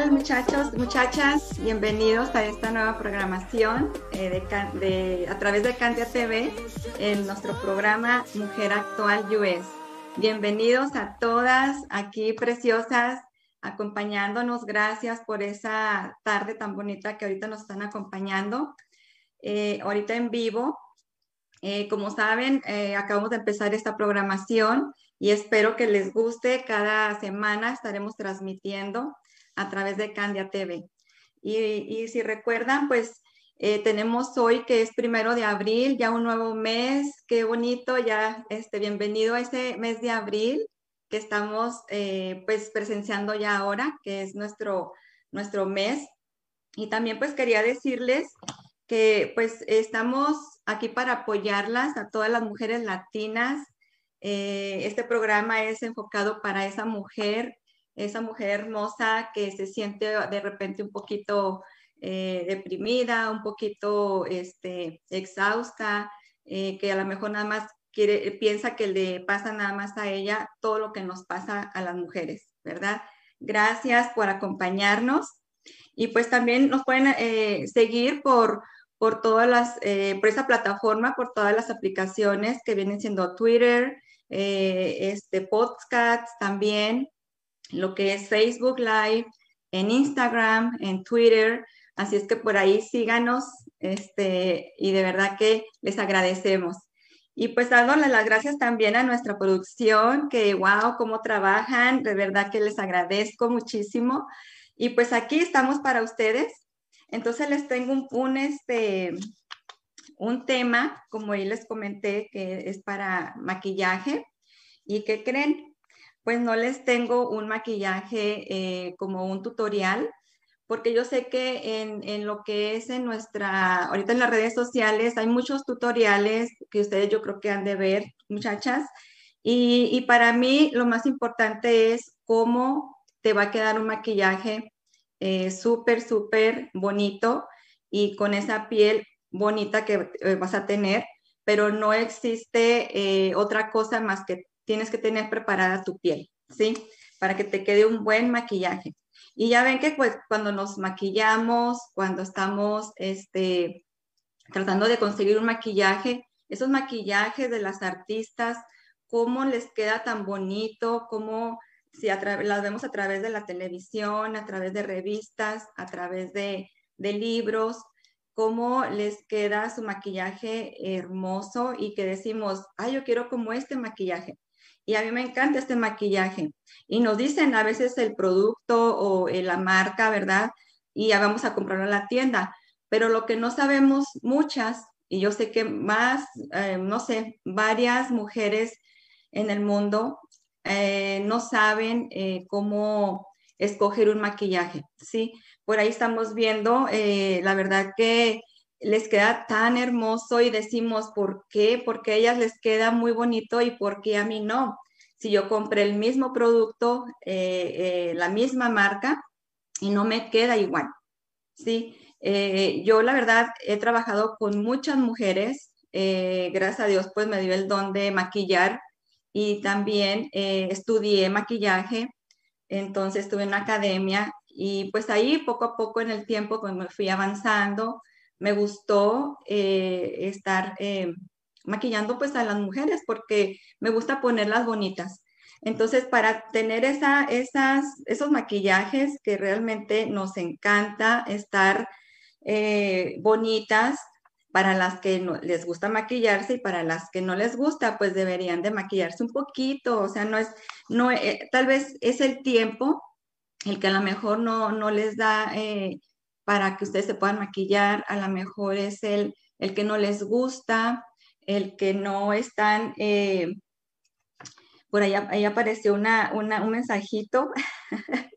tal muchachos, muchachas? Bienvenidos a esta nueva programación eh, de, de- a través de Candia TV en nuestro programa Mujer Actual US. Bienvenidos a todas aquí preciosas acompañándonos. Gracias por esa tarde tan bonita que ahorita nos están acompañando. Eh, ahorita en vivo. Eh, como saben, eh, acabamos de empezar esta programación y espero que les guste. Cada semana estaremos transmitiendo a través de Candia TV. Y, y si recuerdan, pues eh, tenemos hoy que es primero de abril, ya un nuevo mes, qué bonito, ya este, bienvenido a ese mes de abril que estamos eh, pues presenciando ya ahora, que es nuestro, nuestro mes. Y también pues quería decirles que pues estamos aquí para apoyarlas a todas las mujeres latinas. Eh, este programa es enfocado para esa mujer, esa mujer hermosa que se siente de repente un poquito eh, deprimida, un poquito este, exhausta, eh, que a lo mejor nada más quiere, piensa que le pasa nada más a ella todo lo que nos pasa a las mujeres, ¿verdad? Gracias por acompañarnos. Y pues también nos pueden eh, seguir por, por todas las, eh, por esa plataforma, por todas las aplicaciones que vienen siendo Twitter, eh, este podcast también, lo que es Facebook Live, en Instagram, en Twitter. Así es que por ahí síganos este, y de verdad que les agradecemos. Y pues dándole las gracias también a nuestra producción, que wow, cómo trabajan, de verdad que les agradezco muchísimo. Y pues aquí estamos para ustedes. Entonces les tengo un, un, este, un tema, como ahí les comenté, que es para maquillaje. ¿Y qué creen? Pues no les tengo un maquillaje eh, como un tutorial, porque yo sé que en, en, lo que es en nuestra, ahorita en las redes sociales hay muchos tutoriales que ustedes yo creo que han de ver, muchachas. Y, y para mí lo más importante es cómo te va a quedar un maquillaje eh, súper, súper bonito y con esa piel bonita que eh, vas a tener, pero no existe eh, otra cosa más que tienes que tener preparada tu piel, ¿sí? Para que te quede un buen maquillaje. Y ya ven que pues cuando nos maquillamos, cuando estamos este, tratando de conseguir un maquillaje, esos maquillajes de las artistas, cómo les queda tan bonito, cómo si las vemos a través de la televisión, a través de revistas, a través de, de libros, cómo les queda su maquillaje hermoso y que decimos, ay, yo quiero como este maquillaje. Y a mí me encanta este maquillaje. Y nos dicen a veces el producto o eh, la marca, ¿verdad? Y ya vamos a comprarlo en la tienda. Pero lo que no sabemos muchas, y yo sé que más, eh, no sé, varias mujeres en el mundo eh, no saben cómo escoger un maquillaje, ¿sí? Por ahí estamos viendo, la verdad que les queda tan hermoso y decimos, ¿por qué? Porque a ellas les queda muy bonito y ¿por qué a mí no? Si yo compré el mismo producto, eh, la misma marca y no me queda igual, ¿sí? Eh, yo la verdad he trabajado con muchas mujeres, gracias a Dios pues me dio el don de maquillar y también eh, estudié maquillaje, entonces estuve en una academia y pues ahí poco a poco en el tiempo pues me fui avanzando, me gustó eh, estar eh, maquillando pues a las mujeres porque me gusta ponerlas bonitas. Entonces, para tener esa, esas, esos maquillajes que realmente nos encanta estar eh, bonitas, para las que no, les gusta maquillarse y para las que no les gusta, pues deberían de maquillarse un poquito, o sea, no es, no, tal vez es el tiempo el que a lo mejor no, no les da para que ustedes se puedan maquillar, a lo mejor es el, el que no les gusta, el que no están, eh, por ahí, ahí apareció una, una, un mensajito,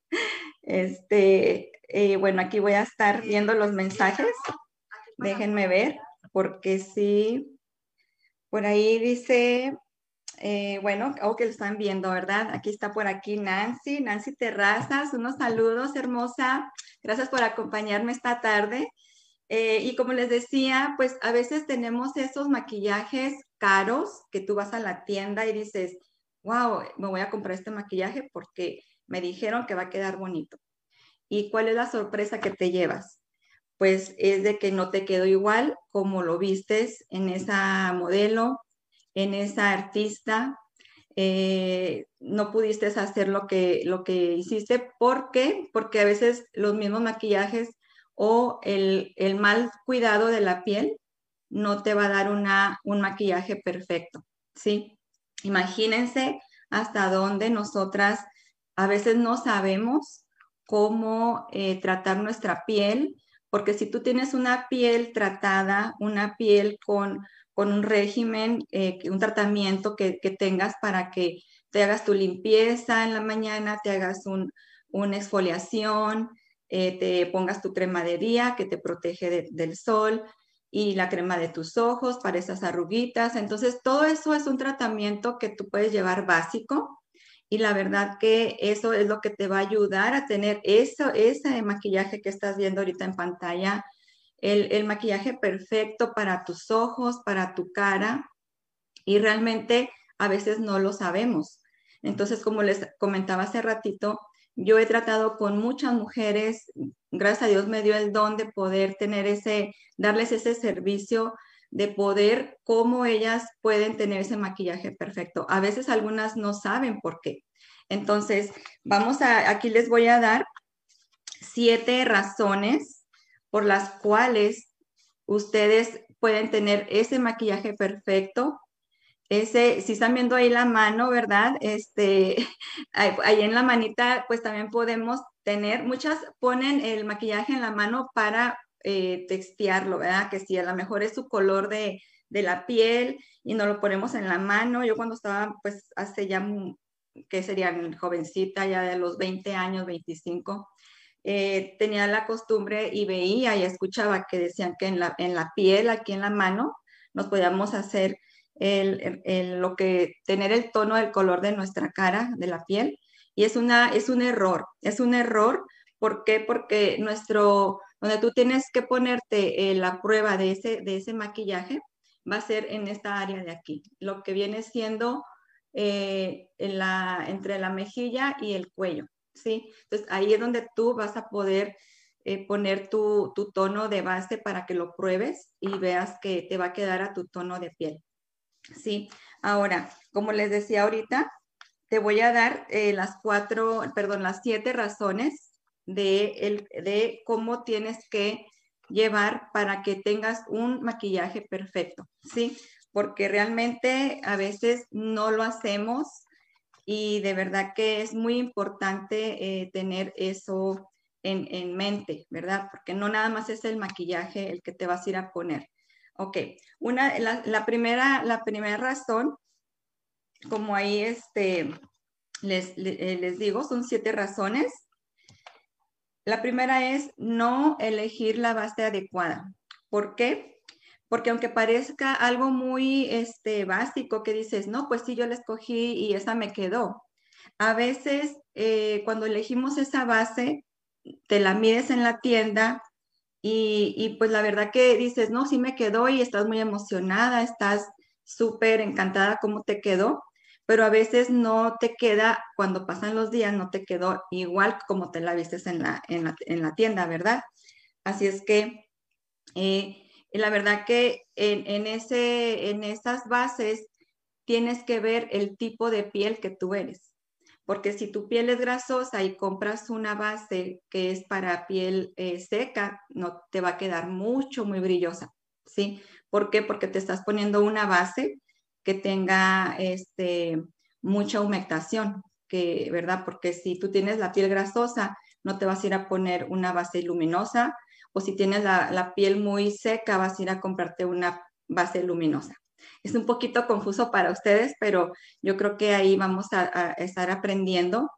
este, eh, bueno, aquí voy a estar viendo los mensajes. Déjenme ver, porque sí, por ahí dice, eh, bueno, o que lo están viendo, ¿verdad? Aquí está por aquí Nancy, Nancy Terrazas, unos saludos, hermosa. Gracias por acompañarme esta tarde. Eh, y como les decía, pues a veces tenemos esos maquillajes caros que tú vas a la tienda y dices, wow, me voy a comprar este maquillaje porque me dijeron que va a quedar bonito. ¿Y cuál es la sorpresa que te llevas? Pues es de que no te quedó igual como lo vistes en esa modelo, en esa artista. Eh, no pudiste hacer lo que, lo que hiciste. ¿Por qué? Porque a veces los mismos maquillajes o el, el mal cuidado de la piel no te va a dar una, un maquillaje perfecto, ¿sí? Imagínense hasta dónde nosotras a veces no sabemos cómo eh, tratar nuestra piel, porque si tú tienes una piel tratada, una piel con, con un régimen, eh, un tratamiento que, tengas para que te hagas tu limpieza en la mañana, te hagas un, una exfoliación, eh, te pongas tu crema de día que te protege del sol y la crema de tus ojos para esas arruguitas. Entonces, todo eso es un tratamiento que tú puedes llevar básico y la verdad que eso es lo que te va a ayudar a tener eso, ese maquillaje que estás viendo ahorita en pantalla, el, maquillaje perfecto para tus ojos, para tu cara y realmente a veces no lo sabemos. Entonces, como les comentaba hace ratito, yo he tratado con muchas mujeres, gracias a Dios me dio el don de poder tener ese, darles ese servicio de poder cómo ellas pueden tener ese maquillaje perfecto. A veces algunas no saben por qué. Entonces, vamos a, aquí les voy a dar siete razones por las cuales ustedes pueden tener ese maquillaje perfecto. Ese, si están viendo ahí la mano, ¿verdad? Este, ahí en la manita, pues también podemos tener, muchas ponen el maquillaje en la mano para eh, textearlo, ¿verdad? Que si a lo mejor es su color de, la piel y no lo ponemos en la mano. Yo cuando estaba, pues hace ya, que serían jovencita, ya de los 20 años, 25, eh, tenía la costumbre y veía y escuchaba que decían que en la, en la piel, aquí en la mano, nos podíamos hacer el, lo que, tener el tono del color de nuestra cara, de la piel. Y es, una, es un error, es un error. ¿Por qué? Porque nuestro, donde tú tienes que ponerte eh, la prueba de ese, de ese maquillaje, va a ser en esta área de aquí, lo que viene siendo eh, en la, entre la mejilla y el cuello, ¿sí? Entonces ahí es donde tú vas a poder eh, poner tu, tu, tono de base para que lo pruebes y veas que te va a quedar a tu tono de piel, ¿sí? Ahora, como les decía ahorita, te voy a dar las cuatro, perdón, las siete razones de, el, de cómo tienes que llevar para que tengas un maquillaje perfecto, ¿sí? Porque realmente a veces no lo hacemos y de verdad que es muy importante eh, tener eso en, mente, ¿verdad? Porque no nada más es el maquillaje el que te vas a ir a poner. Ok, una, la, primera, la primera razón, como ahí este, les, les digo, son siete razones la primera es no elegir la base adecuada. ¿Por qué? Porque aunque parezca algo muy este, básico que dices, no, pues sí, yo la escogí y esa me quedó. A veces eh, cuando elegimos esa base, te la mides en la tienda y, y, pues la verdad que dices, no, sí me quedó y estás muy emocionada, estás súper encantada cómo te quedó, pero a veces no te queda, cuando pasan los días, no te quedó igual como te la vistes en la, en la, tienda, ¿verdad? Así es que eh, la verdad que en, ese, en esas bases tienes que ver el tipo de piel que tú eres. Porque si tu piel es grasosa y compras una base que es para piel eh, seca, no te va a quedar mucho, muy brillosa, ¿sí? ¿Por qué? Porque te estás poniendo una base que tenga este, mucha humectación, que, ¿verdad? Porque si tú tienes la piel grasosa, no te vas a ir a poner una base luminosa, o si tienes la, piel muy seca, vas a ir a comprarte una base luminosa. Es un poquito confuso para ustedes, pero yo creo que ahí vamos a, estar aprendiendo.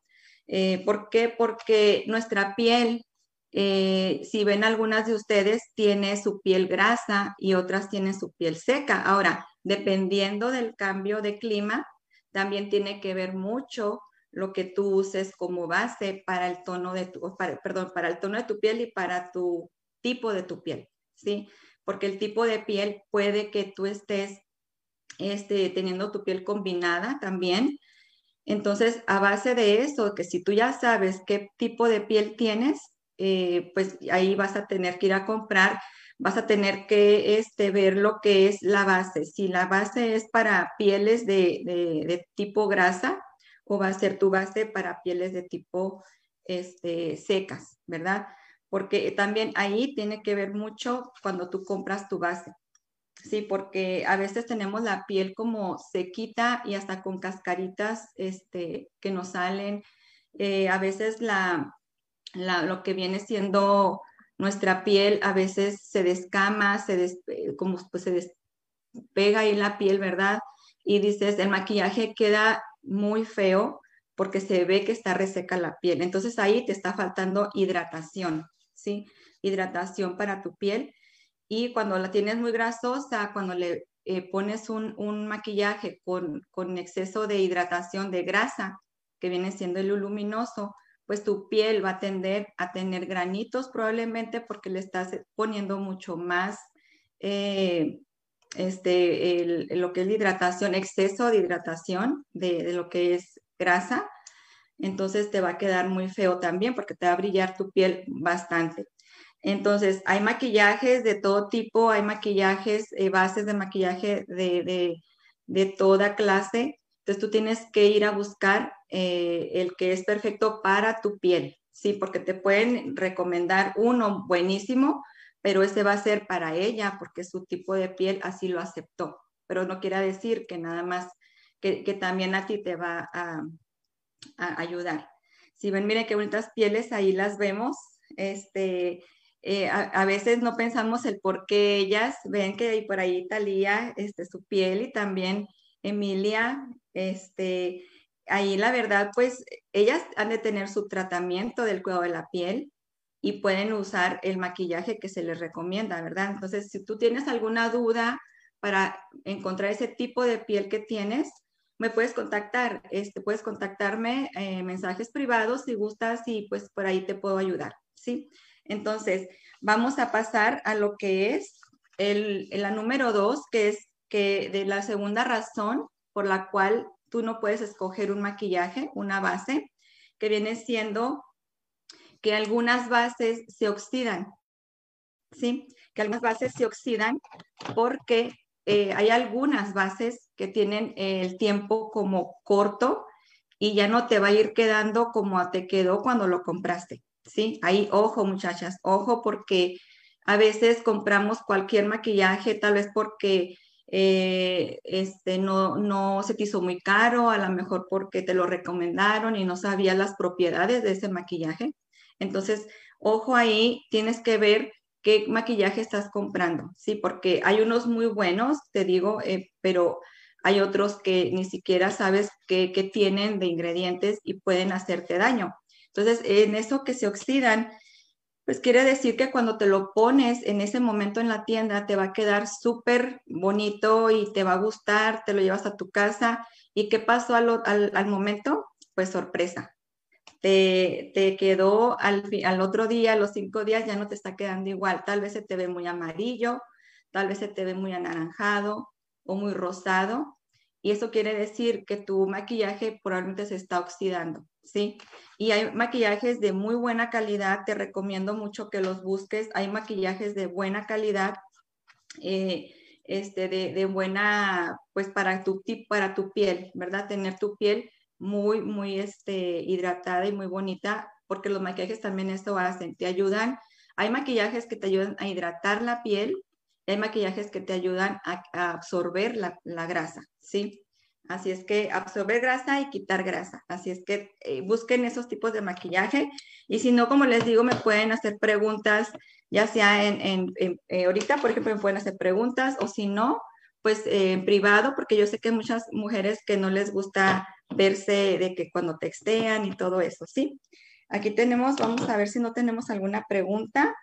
Eh, ¿Por qué? Porque nuestra piel, eh, si ven algunas de ustedes, tiene su piel grasa y otras tienen su piel seca. Ahora, dependiendo del cambio de clima, también tiene que ver mucho lo que tú uses como base para el tono de tu, perdón, para el tono de tu piel y para tu tipo de tu piel, ¿sí? Porque el tipo de piel puede que tú estés este, teniendo tu piel combinada también. Entonces, a base de eso, que si tú ya sabes qué tipo de piel tienes, eh, pues ahí vas a tener que ir a comprar, vas a tener que este, ver lo que es la base. Si la base es para pieles de, de, tipo grasa o va a ser tu base para pieles de tipo este, secas, ¿verdad? Porque también ahí tiene que ver mucho cuando tú compras tu base. Sí, porque a veces tenemos la piel como sequita y hasta con cascaritas este, que nos salen. Eh, a veces la, lo que viene siendo nuestra piel a veces se descama, se eh, como pues se despega ahí la piel, ¿verdad? Y dices, el maquillaje queda muy feo porque se ve que está reseca la piel. Entonces ahí te está faltando hidratación, ¿sí? Hidratación para tu piel. Y cuando la tienes muy grasosa, cuando le eh, pones un, un maquillaje con, con, exceso de hidratación de grasa, que viene siendo el luminoso, pues tu piel va a tender a tener granitos probablemente porque le estás poniendo mucho más eh, este, lo que es la hidratación, exceso de hidratación de, lo que es grasa. Entonces te va a quedar muy feo también porque te va a brillar tu piel bastante. Entonces, hay maquillajes de todo tipo, hay maquillajes, eh, bases de maquillaje de, de, de toda clase. Entonces tú tienes que ir a buscar eh, el que es perfecto para tu piel, ¿sí? Porque te pueden recomendar uno buenísimo, pero ese va a ser para ella porque su tipo de piel así lo aceptó. Pero no quiere decir que nada más, que, también a ti te va a, ayudar. Si ven, miren qué bonitas pieles, ahí las vemos. Este, eh, a, veces no pensamos el por qué ellas, ven que hay por ahí Talía, este, su piel y también Emilia, este, ahí la verdad, pues ellas han de tener su tratamiento del cuidado de la piel y pueden usar el maquillaje que se les recomienda, ¿verdad? Entonces, si tú tienes alguna duda para encontrar ese tipo de piel que tienes, me puedes contactar, este, puedes contactarme eh, mensajes privados si gustas y pues por ahí te puedo ayudar, ¿sí? Entonces, vamos a pasar a lo que es el, la número dos, que es que de la segunda razón por la cual tú no puedes escoger un maquillaje, una base, que viene siendo que algunas bases se oxidan, ¿sí? Que algunas bases se oxidan porque eh, hay algunas bases que tienen el tiempo como corto y ya no te va a ir quedando como te quedó cuando lo compraste, ¿sí? Ahí, ojo muchachas, ojo porque a veces compramos cualquier maquillaje, tal vez porque eh, este, no, no se te hizo muy caro, a lo mejor porque te lo recomendaron y no sabías las propiedades de ese maquillaje. Entonces, ojo ahí, tienes que ver qué maquillaje estás comprando, ¿sí? Porque hay unos muy buenos, te digo, eh, pero hay otros que ni siquiera sabes qué, tienen de ingredientes y pueden hacerte daño. Entonces, en eso que se oxidan, pues quiere decir que cuando te lo pones en ese momento en la tienda te va a quedar súper bonito y te va a gustar, te lo llevas a tu casa. ¿Y qué pasó al, al, momento? Pues sorpresa. Te, quedó al, al, otro día, los cinco días, ya no te está quedando igual. Tal vez se te ve muy amarillo, tal vez se te ve muy anaranjado o muy rosado. Y eso quiere decir que tu maquillaje probablemente se está oxidando. ¿sí? Y hay maquillajes de muy buena calidad, te recomiendo mucho que los busques. Hay maquillajes de buena calidad, eh, este, de, buena, pues para tu, para tu piel, ¿verdad? Tener tu piel muy, muy este, hidratada y muy bonita, porque los maquillajes también esto hacen, te ayudan. Hay maquillajes que te ayudan a hidratar la piel, hay maquillajes que te ayudan a, absorber la, la grasa, ¿sí? Así es que absorber grasa y quitar grasa. Así es que eh, busquen esos tipos de maquillaje. Y si no, como les digo, me pueden hacer preguntas, ya sea en, eh, ahorita, por ejemplo, me pueden hacer preguntas o si no, pues eh, en privado, porque yo sé que muchas mujeres que no les gusta verse de que cuando textean y todo eso, ¿sí? Aquí tenemos, vamos a ver si no tenemos alguna pregunta.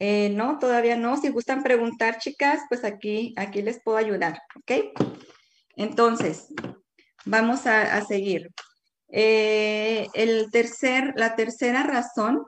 no, todavía no. Si gustan preguntar, chicas, pues aquí, aquí les puedo ayudar, ¿ok? Entonces, vamos a, seguir. Eh, el tercer, la tercera razón,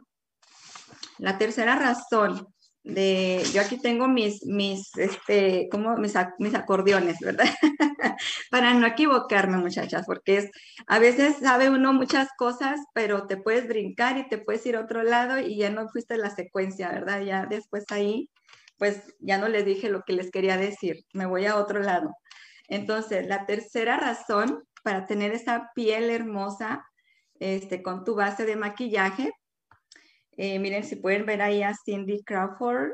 la tercera razón de, yo aquí tengo mis, mis, este, como mis, mis acordeones, ¿verdad? Para no equivocarme, muchachas, porque es, a veces sabe uno muchas cosas, pero te puedes brincar y te puedes ir a otro lado y ya no fuiste la secuencia, ¿verdad? Ya después ahí, pues ya no les dije lo que les quería decir, me voy a otro lado. Entonces, la tercera razón para tener esa piel hermosa, este, con tu base de maquillaje, eh, miren, si pueden ver ahí a Cindy Crawford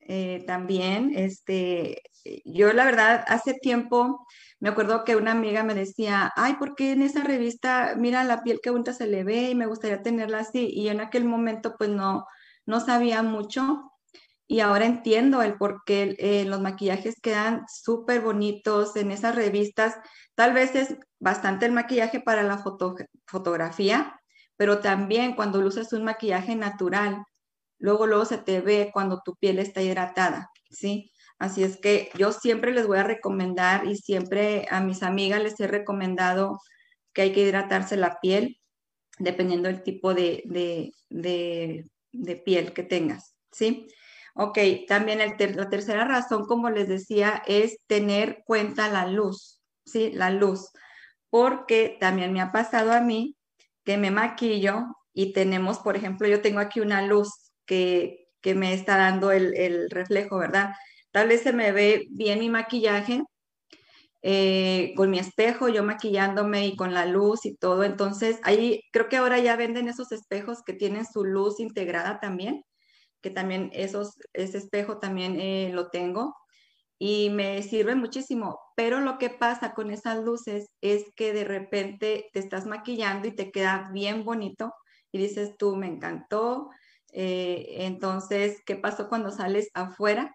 eh, también. Este, yo la verdad, hace tiempo me acuerdo que una amiga me decía, ay, ¿por qué en esa revista, mira la piel que bonita se le ve y me gustaría tenerla así? Y en aquel momento pues no, no sabía mucho y ahora entiendo el por qué eh, los maquillajes quedan súper bonitos en esas revistas. Tal vez es bastante el maquillaje para la fotografía, pero también cuando usas un maquillaje natural, luego luego se te ve cuando tu piel está hidratada, ¿sí? Así es que yo siempre les voy a recomendar y siempre a mis amigas les he recomendado que hay que hidratarse la piel dependiendo del tipo de, de, piel que tengas, ¿sí? Ok, también la tercera razón, como les decía, es tener cuenta la luz, ¿sí? La luz, porque también me ha pasado a mí que me maquillo y tenemos, por ejemplo, yo tengo aquí una luz que, me está dando el, reflejo, ¿verdad? Tal vez se me ve bien mi maquillaje eh, con mi espejo, yo maquillándome y con la luz y todo. Entonces, ahí creo que ahora ya venden esos espejos que tienen su luz integrada también, que también esos, ese espejo también eh, lo tengo y me sirve muchísimo. Pero lo que pasa con esas luces es que de repente te estás maquillando y te queda bien bonito y dices tú, me encantó. Eh, entonces, ¿qué pasó cuando sales afuera?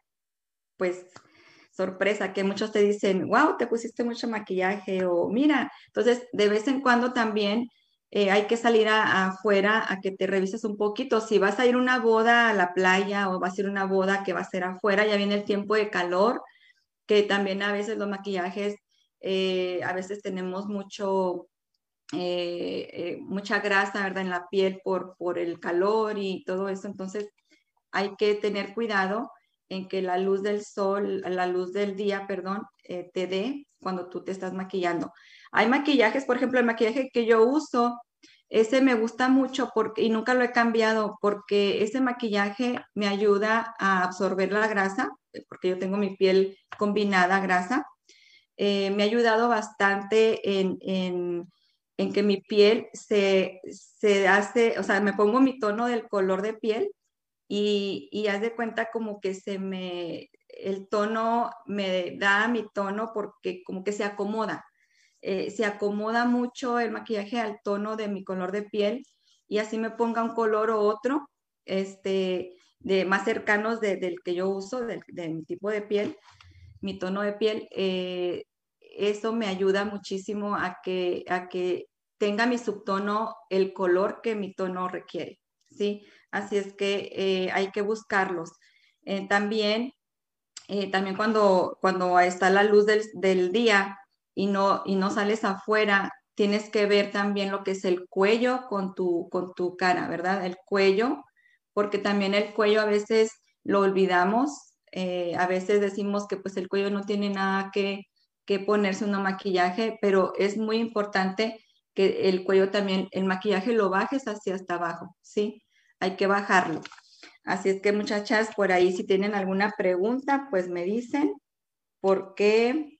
Pues sorpresa, que muchos te dicen, wow, te pusiste mucho maquillaje o mira, entonces de vez en cuando también eh, hay que salir afuera a que te revises un poquito. Si vas a ir una boda a la playa o vas a ir una boda que va a ser afuera, ya viene el tiempo de calor, que también a veces los maquillajes, eh, a veces tenemos mucho, eh, eh, mucha grasa, ¿verdad? En la piel por, por el calor y todo eso. Entonces, hay que tener cuidado en que la luz del sol, la luz del día, perdón, te dé cuando tú te estás maquillando. Hay maquillajes, por ejemplo, el maquillaje que yo uso, ese me gusta mucho porque, y nunca lo he cambiado porque ese maquillaje me ayuda a absorber la grasa porque yo tengo mi piel combinada grasa, eh, me ha ayudado bastante en, que mi piel se, hace, o sea, me pongo mi tono del color de piel y, y haz de cuenta como que se me, el tono me da mi tono porque como que se acomoda. Eh, se acomoda mucho el maquillaje al tono de mi color de piel y así me ponga un color o otro, este, de más cercanos del que yo uso, de, mi tipo de piel, mi tono de piel, eh, eso me ayuda muchísimo a que, a que tenga mi subtono el color que mi tono requiere, ¿sí? Así es que eh, hay que buscarlos. También, también cuando, cuando está la luz del, del, día y no, y no sales afuera, tienes que ver también lo que es el cuello con tu, con tu cara, ¿verdad? El cuello porque también el cuello a veces lo olvidamos, eh, a veces decimos que pues el cuello no tiene nada que, ponerse un maquillaje, pero es muy importante que el cuello también, el maquillaje lo bajes hacia hasta abajo, ¿sí? Hay que bajarlo. Así es que muchachas, por ahí si tienen alguna pregunta, pues me dicen, porque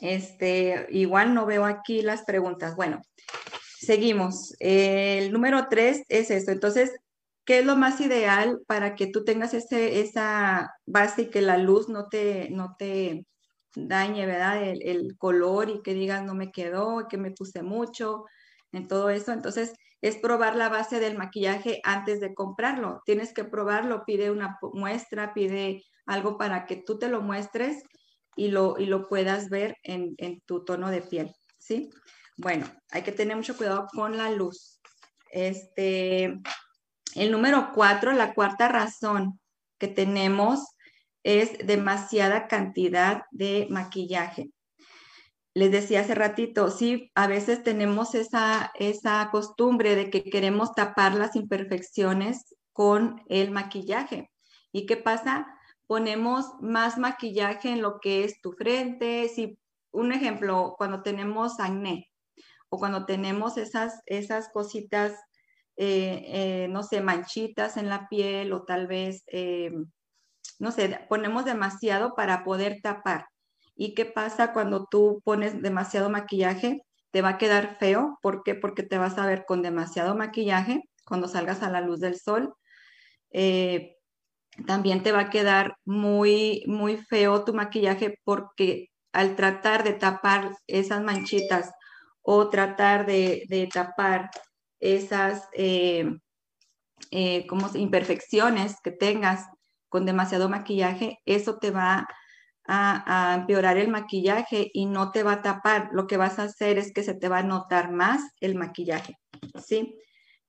este, igual no veo aquí las preguntas. Bueno, seguimos. el número tres es esto. Entonces, ¿Qué es lo más ideal para que tú tengas ese, esa base y que la luz no te, no te dañe, ¿verdad? El, color y que digas no me quedó, que me puse mucho, en todo eso. Entonces, es probar la base del maquillaje antes de comprarlo. Tienes que probarlo, pide una muestra, pide algo para que tú te lo muestres y lo, y lo puedas ver en, en tu tono de piel, ¿sí? Bueno, hay que tener mucho cuidado con la luz. Este, el número cuatro, la cuarta razón que tenemos es demasiada cantidad de maquillaje. les decía hace ratito, sí, a veces tenemos esa, esa costumbre de que queremos tapar las imperfecciones con el maquillaje. ¿Y qué pasa? Ponemos más maquillaje en lo que es tu frente. Si, un ejemplo, cuando tenemos acné o cuando tenemos esas, esas cositas, eh, eh, no sé, manchitas en la piel o tal vez, eh, no sé, ponemos demasiado para poder tapar. ¿Y qué pasa cuando tú pones demasiado maquillaje? Te va a quedar feo. ¿Por qué? Porque te vas a ver con demasiado maquillaje cuando salgas a la luz del sol. Eh, también te va a quedar muy, muy feo tu maquillaje porque al tratar de tapar esas manchitas o tratar de, tapar esas eh, eh, como imperfecciones que tengas con demasiado maquillaje, eso te va a, empeorar el maquillaje y no te va a tapar. Lo que vas a hacer es que se te va a notar más el maquillaje, ¿sí?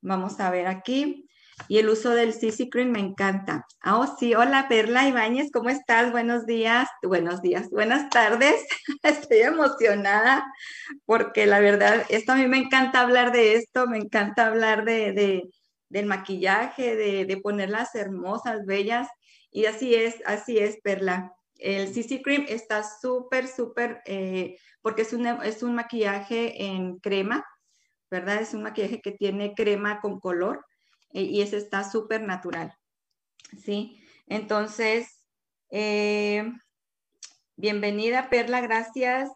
Vamos a ver aquí. Y el uso del CC Cream me encanta. Oh, sí. Hola, Perla Ibáñez, ¿cómo estás? Buenos días. Buenos días. Buenas tardes. Estoy emocionada porque la verdad, esto a mí me encanta hablar de esto, me encanta hablar de, del maquillaje, de, de ponerlas hermosas, bellas. Y así es, así es, Perla. El CC Cream está súper, súper, eh, porque es, es un maquillaje en crema, ¿verdad? Es un maquillaje que tiene crema con color y ese está súper natural, ¿sí? Entonces, eh, bienvenida Perla, gracias.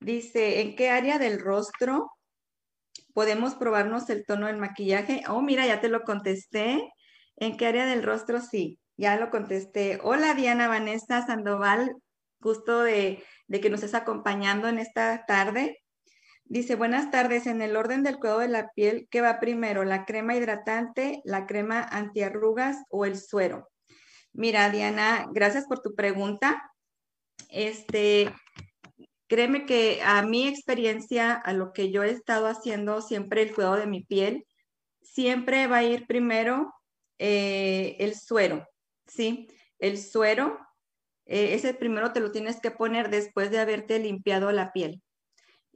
Dice, ¿en qué área del rostro podemos probarnos el tono del maquillaje? Oh, mira, ya te lo contesté. ¿En qué área del rostro? Sí. Ya lo contesté. Hola Diana Vanessa Sandoval, gusto de, que nos estés acompañando en esta tarde. Dice, buenas tardes, en el orden del cuidado de la piel, ¿qué va primero? ¿La crema hidratante, la crema antiarrugas o el suero? Mira, Diana, gracias por tu pregunta. Este, créeme que a mi experiencia, a lo que yo he estado haciendo siempre el cuidado de mi piel, siempre va a ir primero eh, el suero. ¿sí? El suero, eh, ese primero te lo tienes que poner después de haberte limpiado la piel.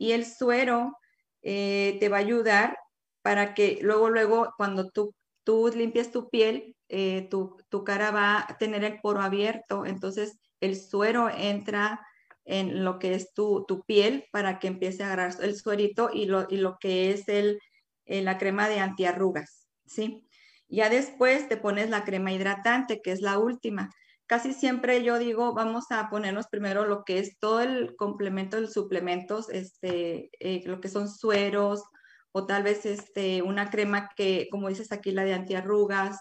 Y el suero eh, te va a ayudar para que luego, luego, cuando tú, tú limpias tu piel, eh, tu, cara va a tener el poro abierto, entonces el suero entra en lo que es tu, piel para que empiece a agarrar el suerito y lo, y lo que es el, la crema de antiarrugas, ¿sí? Ya después te pones la crema hidratante, que es la última. Casi siempre yo digo, vamos a ponernos primero lo que es todo el complemento de suplementos, este, eh, lo que son sueros o tal vez este, una crema que, como dices aquí, la de antiarrugas.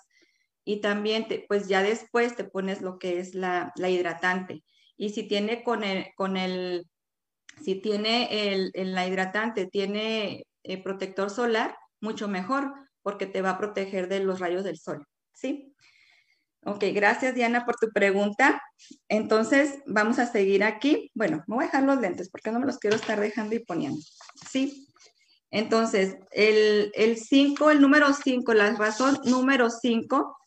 Y también, pues ya después te pones lo que es la, hidratante. Y si tiene con el, con el si tiene el, la hidratante, tiene eh, protector solar, mucho mejor, porque te va a proteger de los rayos del sol, ¿sí? Ok, gracias Diana por tu pregunta. Entonces, vamos a seguir aquí. Bueno, me voy a dejar los lentes porque no me los quiero estar dejando y poniendo. ¿Sí? Entonces, el 5, el, número 5, la razón número 5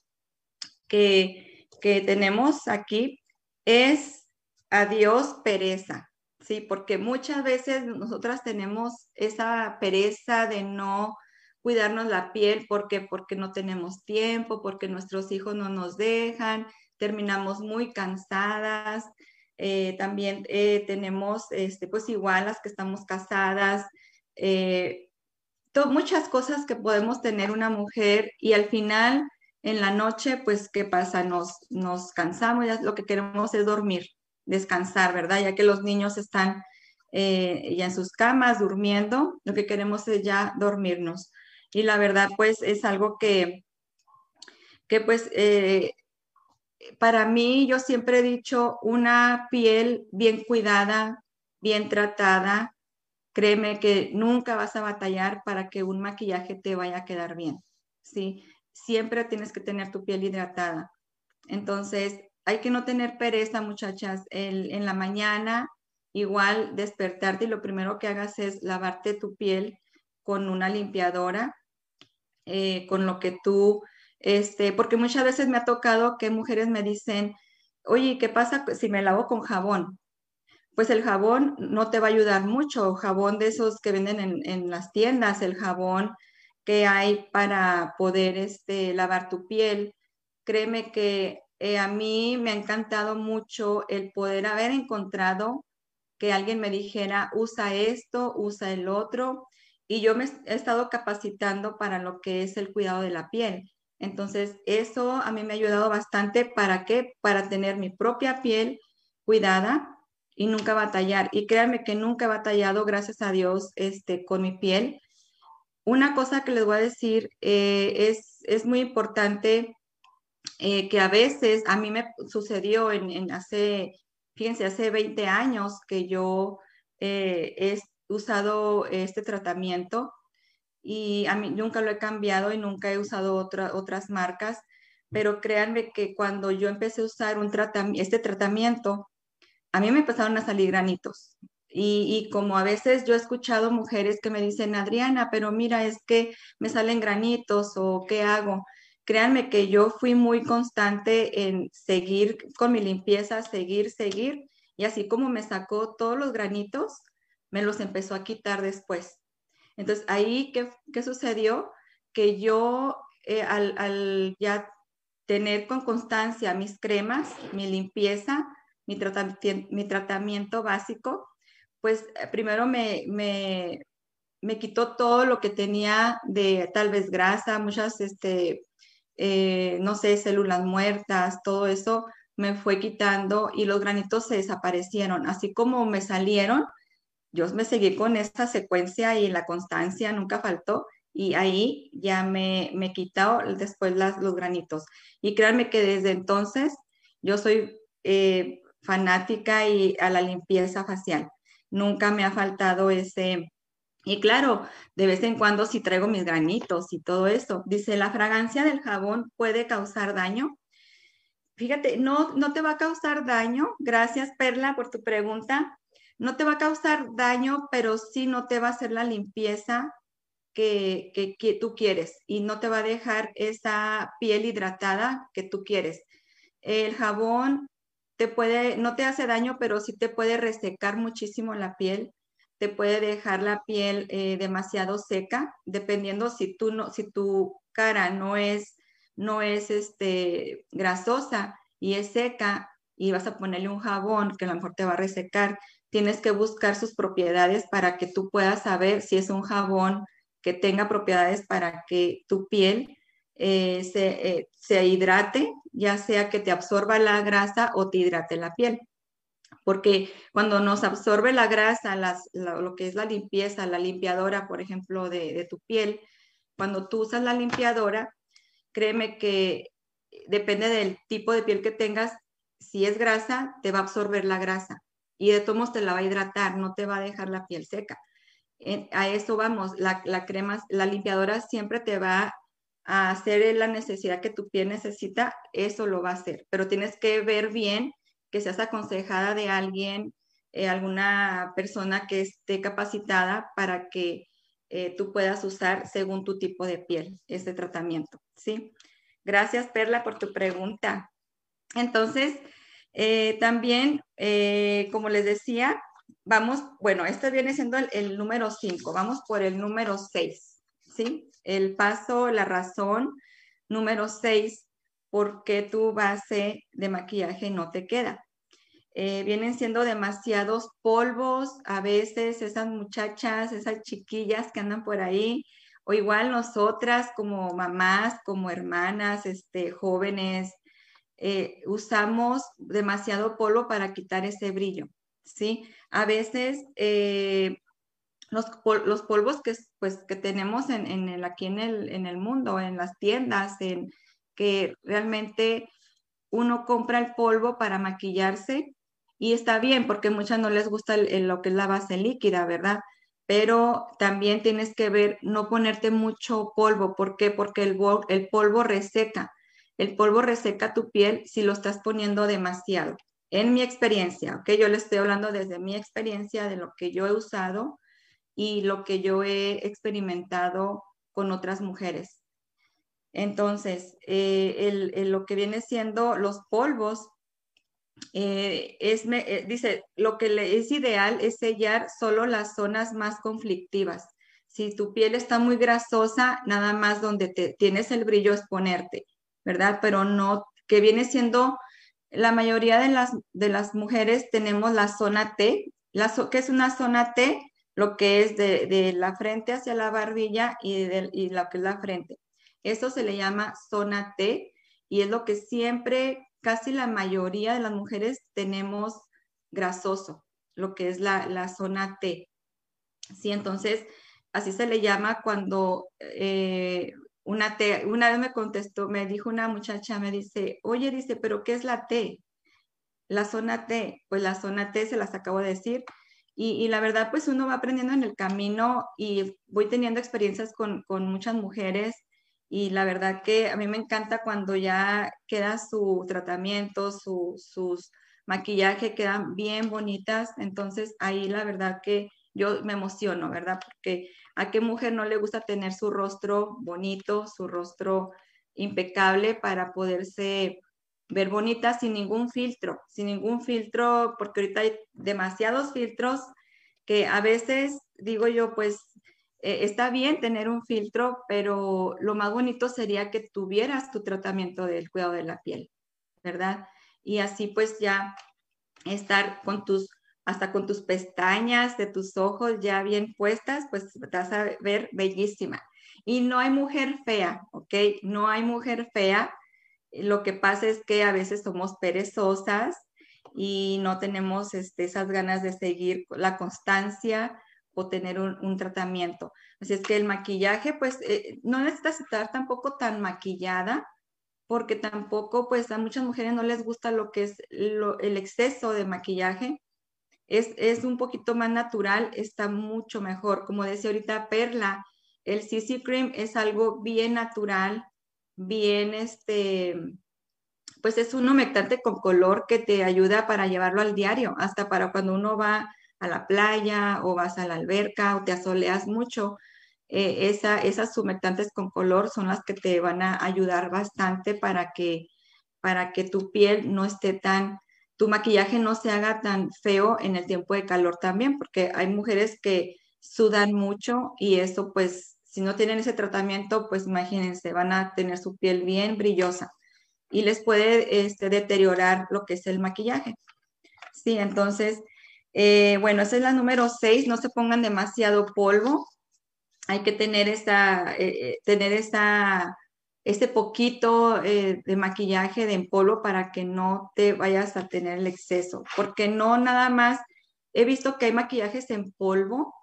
que, que tenemos aquí es adiós pereza. Sí, porque muchas veces nosotras tenemos esa pereza de no cuidarnos la piel porque porque no tenemos tiempo, porque nuestros hijos no nos dejan, terminamos muy cansadas. Eh, también eh, tenemos, este, pues igual las que estamos casadas, eh, muchas cosas que podemos tener una mujer y al final en la noche, pues, ¿qué pasa? Nos, nos cansamos, ya lo que queremos es dormir, descansar, ¿verdad? Ya que los niños están ya en sus camas durmiendo, lo que queremos es ya dormirnos y la verdad pues es algo que, que pues eh, para mí yo siempre he dicho una piel bien cuidada, bien tratada, créeme que nunca vas a batallar para que un maquillaje te vaya a quedar bien, ¿sí? Siempre tienes que tener tu piel hidratada. Entonces, hay que no tener pereza, muchachas. en la mañana, igual despertarte y lo primero que hagas es lavarte tu piel con una limpiadora eh, con lo que tú, este, porque muchas veces me ha tocado que mujeres me dicen, oye, ¿qué pasa si me lavo con jabón? pues el jabón no te va a ayudar mucho. Jabón de esos que venden en, las tiendas, el jabón que hay para poder este, lavar tu piel. Créeme que eh, a mí me ha encantado mucho el poder haber encontrado que alguien me dijera, usa esto, usa el otro, y yo me he estado capacitando para lo que es el cuidado de la piel. Entonces, eso a mí me ha ayudado bastante. ¿Para qué? Para tener mi propia piel cuidada y nunca batallar. Y créanme que nunca he batallado, gracias a Dios, este, con mi piel. Una cosa que les voy a decir eh, es, es muy importante eh, que a veces a mí me sucedió en, hace, fíjense, hace 20 años que yo eh, he usado este tratamiento y a mí nunca lo he cambiado y nunca he usado otras marcas, pero créanme que cuando yo empecé a usar un este tratamiento, a mí me empezaron a salir granitos. Y, como a veces yo he escuchado mujeres que me dicen, Adriana, pero mira, es que me salen granitos o qué hago. Créanme que yo fui muy constante en seguir con mi limpieza, seguir, seguir. Y así como me sacó todos los granitos, me los empezó a quitar después. Entonces, ahí, ¿qué, sucedió? Que yo, eh, al, ya tener con constancia mis cremas, mi limpieza, mi, mi tratamiento básico, pues eh, primero me, me, me, quitó todo lo que tenía de tal vez grasa, muchas, este, eh, no sé, células muertas, todo eso me fue quitando y los granitos se desaparecieron. Así como me salieron, yo me seguí con esta secuencia y la constancia nunca faltó y ahí ya me, me quitado después las, los granitos. Y créanme que desde entonces yo soy eh, fanática y a la limpieza facial. Nunca me ha faltado ese... Y claro, de vez en cuando si traigo mis granitos y todo eso. Dice, la fragancia del jabón puede causar daño. Fíjate, no, no te va a causar daño. Gracias, Perla, por tu pregunta no te va a causar daño, pero sí no te va a hacer la limpieza que, tú quieres y no te va a dejar esa piel hidratada que tú quieres. El jabón te puede, no te hace daño, pero sí te puede resecar muchísimo la piel, te puede dejar la piel eh, demasiado seca, dependiendo si tú no, si tu cara no es, no es este, grasosa y es seca y vas a ponerle un jabón que a lo mejor te va a resecar, tienes que buscar sus propiedades para que tú puedas saber si es un jabón que tenga propiedades para que tu piel eh, eh, se, hidrate, ya sea que te absorba la grasa o te hidrate la piel. Porque cuando nos absorbe la grasa, lo que es la limpieza, la limpiadora, por ejemplo, de, de tu piel, cuando tú usas la limpiadora, créeme que depende del tipo de piel que tengas, si es grasa, te va a absorber la grasa y de todos te la va a hidratar, no te va a dejar la piel seca. a eso vamos, la, crema, la limpiadora siempre te va a hacer la necesidad que tu piel necesita, eso lo va a hacer, pero tienes que ver bien que seas aconsejada de alguien, eh, alguna persona que esté capacitada para que eh, tú puedas usar según tu tipo de piel este tratamiento, ¿sí? Gracias, Perla, por tu pregunta. Entonces, eh, también, eh, como les decía, vamos, bueno, este viene siendo el, número 5, vamos por el número 6, ¿sí? El paso, la razón número 6, por qué tu base de maquillaje no te queda. Eh, vienen siendo demasiados polvos, a veces esas muchachas, esas chiquillas que andan por ahí, o igual nosotras como mamás, como hermanas, este, jóvenes, eh, usamos demasiado polvo para quitar ese brillo, ¿sí? A veces eh, los, polvos que, pues, que tenemos en, el, aquí en el, en el mundo, en las tiendas, en que realmente uno compra el polvo para maquillarse y está bien porque muchas no les gusta lo que es la base líquida, ¿verdad? Pero también tienes que ver, no ponerte mucho polvo. ¿Por qué? Porque el, el polvo reseca. El polvo reseca tu piel si lo estás poniendo demasiado. En mi experiencia, ¿ok? Yo le estoy hablando desde mi experiencia de lo que yo he usado y lo que yo he experimentado con otras mujeres. Entonces, eh, lo que viene siendo los polvos eh, es, eh, dice, lo que le es ideal es sellar solo las zonas más conflictivas. Si tu piel está muy grasosa, nada más donde te, tienes el brillo es ponerte, ¿verdad? Pero no, que viene siendo, la mayoría de las, de las mujeres tenemos la zona T, la, que es una zona T, lo que es de, la frente hacia la barbilla y, de, y lo que es la frente. Eso se le llama zona T y es lo que siempre casi la mayoría de las mujeres tenemos grasoso, lo que es la, zona T. Sí, entonces, así se le llama cuando eh, una T, una vez me contestó, me dijo una muchacha, me dice, oye, dice, pero ¿qué es la T? La zona T, pues la zona T se las acabo de decir. Y, la verdad, pues uno va aprendiendo en el camino y voy teniendo experiencias con, con muchas mujeres y la verdad que a mí me encanta cuando ya queda su tratamiento, su, sus maquillaje quedan bien bonitas, entonces ahí la verdad que yo me emociono, ¿verdad? Porque a qué mujer no le gusta tener su rostro bonito, su rostro impecable para poderse ver bonita sin ningún filtro, sin ningún filtro, porque ahorita hay demasiados filtros que a veces digo yo, pues eh, está bien tener un filtro, pero lo más bonito sería que tuvieras tu tratamiento del cuidado de la piel, ¿verdad? Y así pues ya estar con tus, hasta con tus pestañas de tus ojos ya bien puestas, pues vas a ver bellísima. Y no hay mujer fea, ¿ok? No hay mujer fea. Lo que pasa es que a veces somos perezosas y no tenemos este, esas ganas de seguir la constancia o tener un, tratamiento. Así es que el maquillaje, pues eh, no necesitas estar tampoco tan maquillada, porque tampoco, pues a muchas mujeres no les gusta lo que es el exceso de maquillaje. Es, es, un poquito más natural, está mucho mejor. Como decía ahorita Perla, el CC Cream es algo bien natural, bien este, pues es un humectante con color que te ayuda para llevarlo al diario, hasta para cuando uno va a la playa o vas a la alberca o te asoleas mucho, eh, esa, esas humectantes con color son las que te van a ayudar bastante para que, para que tu piel no esté tan, tu maquillaje no se haga tan feo en el tiempo de calor también, porque hay mujeres que sudan mucho y eso pues si no tienen ese tratamiento, pues imagínense, van a tener su piel bien brillosa y les puede este, deteriorar lo que es el maquillaje. Sí, entonces eh, bueno, esa es la número 6, no se pongan demasiado polvo. Hay que tener esa, eh, eh, tener esa, ese poquito de maquillaje de en polvo para que no te vayas a tener el exceso, porque no nada más, he visto que hay maquillajes en polvo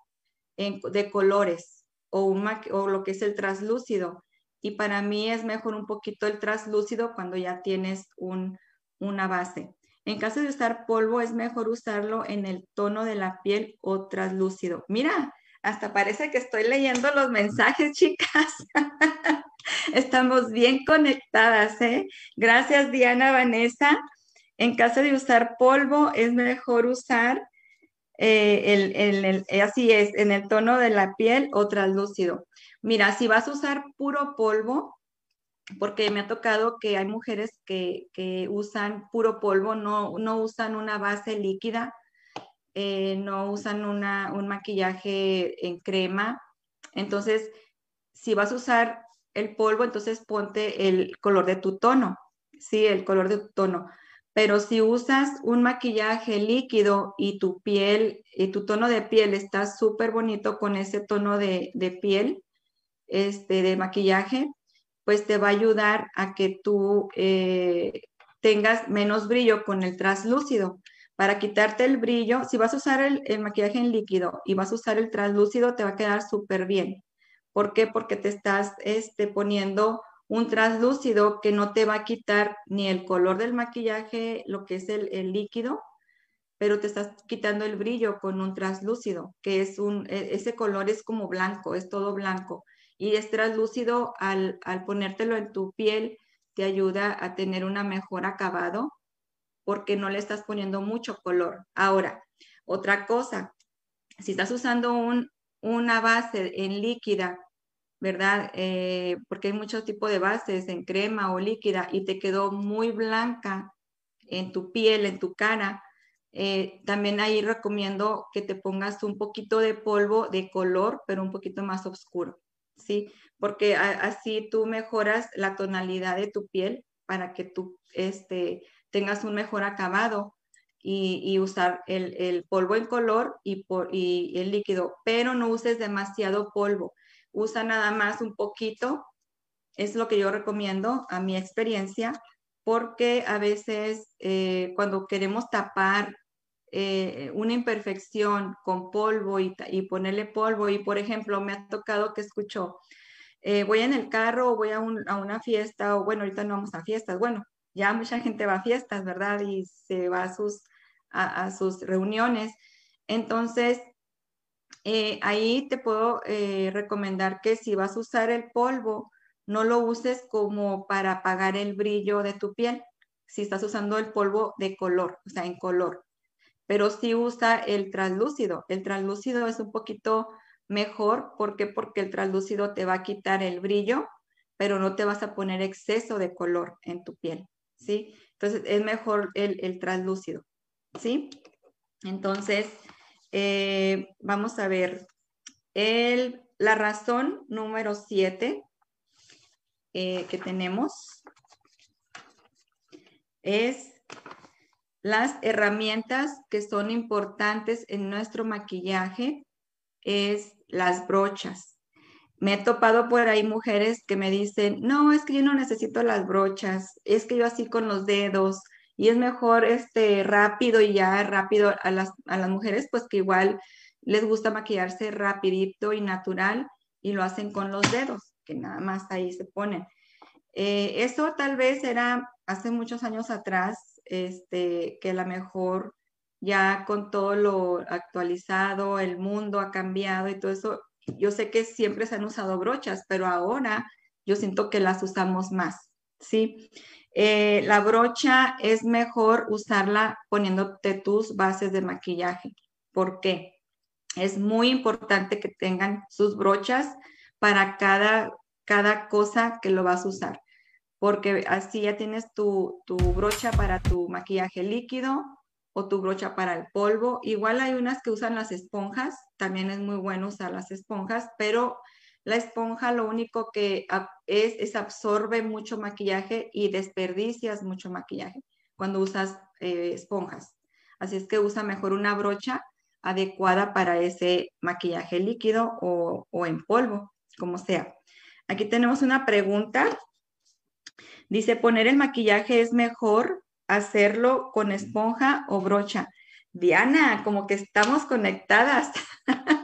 de colores o, un o lo que es el traslúcido. Y para mí es mejor un poquito el traslúcido cuando ya tienes un, una base. En caso de usar polvo, es mejor usarlo en el tono de la piel o traslúcido. Mira, hasta parece que estoy leyendo los mensajes, chicas. Estamos bien conectadas, ¿eh? Gracias, Diana Vanessa. En caso de usar polvo, es mejor usar eh, el, así es, en el tono de la piel o traslúcido. Mira, si vas a usar puro polvo, porque me ha tocado que hay mujeres que, usan puro polvo, no, no, usan una base líquida, eh, no usan una, un maquillaje en crema. Entonces, si vas a usar el polvo, entonces ponte el color de tu tono, sí, el color de tu tono. Pero si usas un maquillaje líquido y tu piel, y tu tono de piel está súper bonito con ese tono de, de piel, este, de maquillaje, pues te va a ayudar a que tú eh, tengas menos brillo con el traslúcido. Para quitarte el brillo, si vas a usar el, maquillaje en líquido y vas a usar el traslúcido, te va a quedar súper bien. ¿Por qué? Porque te estás este, poniendo un traslúcido que no te va a quitar ni el color del maquillaje, lo que es el, el líquido, pero te estás quitando el brillo con un traslúcido, que es un, e, ese color es como blanco, es todo blanco y es translúcido al, al ponértelo en tu piel, te ayuda a tener un mejor acabado porque no le estás poniendo mucho color. Ahora, otra cosa, si estás usando un, una base en líquida, ¿verdad? Eh, porque hay muchos tipos de bases en crema o líquida y te quedó muy blanca en tu piel, en tu cara. Eh, también ahí recomiendo que te pongas un poquito de polvo de color, pero un poquito más oscuro, ¿sí? Porque así tú mejoras la tonalidad de tu piel para que tú este, tengas un mejor acabado y, usar el, polvo en color y, y el líquido, pero no uses demasiado polvo. Usa nada más un poquito, es lo que yo recomiendo a mi experiencia, porque a veces eh, cuando queremos tapar eh, una imperfección con polvo y, ponerle polvo, y por ejemplo, me ha tocado que escucho, eh, voy en el carro o voy a, una fiesta, o bueno, ahorita no vamos a fiestas, bueno, ya mucha gente va a fiestas, ¿verdad? Y se va a sus, a, sus reuniones. Entonces, ahí te puedo recomendar que si vas a usar el polvo, no lo uses como para apagar el brillo de tu piel, si estás usando el polvo de color, o sea, en color. Pero sí usa el translúcido. El translúcido es un poquito mejor. ¿Por qué? Porque el translúcido te va a quitar el brillo, pero no te vas a poner exceso de color en tu piel, ¿sí? Entonces es mejor el, el translúcido, ¿sí? Entonces, eh, vamos a ver. El, la razón número siete eh, que tenemos es las herramientas que son importantes en nuestro maquillaje, es las brochas. Me he topado por ahí mujeres que me dicen, no, es que yo no necesito las brochas, es que yo así con los dedos, y es mejor este rápido y ya rápido a las, a las mujeres, pues que igual les gusta maquillarse rapidito y natural y lo hacen con los dedos que nada más ahí se ponen. Eh, eso tal vez era hace muchos años atrás, este, que a lo mejor ya con todo lo actualizado, el mundo ha cambiado y todo eso, yo sé que siempre se han usado brochas, pero ahora yo siento que las usamos más, ¿sí? Eh, la brocha es mejor usarla poniéndote tus bases de maquillaje. ¿Por qué? Es muy importante que tengan sus brochas para cada, cada cosa que lo vas a usar, porque así ya tienes tu, tu brocha para tu maquillaje líquido o tu brocha para el polvo. Igual hay unas que usan las esponjas, también es muy bueno usar las esponjas, pero la esponja lo único que es, es absorbe mucho maquillaje y desperdicias mucho maquillaje cuando usas eh, esponjas. Así es que usa mejor una brocha adecuada para ese maquillaje líquido o, o en polvo como sea. Aquí tenemos una pregunta. Dice, ¿poner el maquillaje es mejor hacerlo con esponja o brocha? Diana, como que estamos conectadas.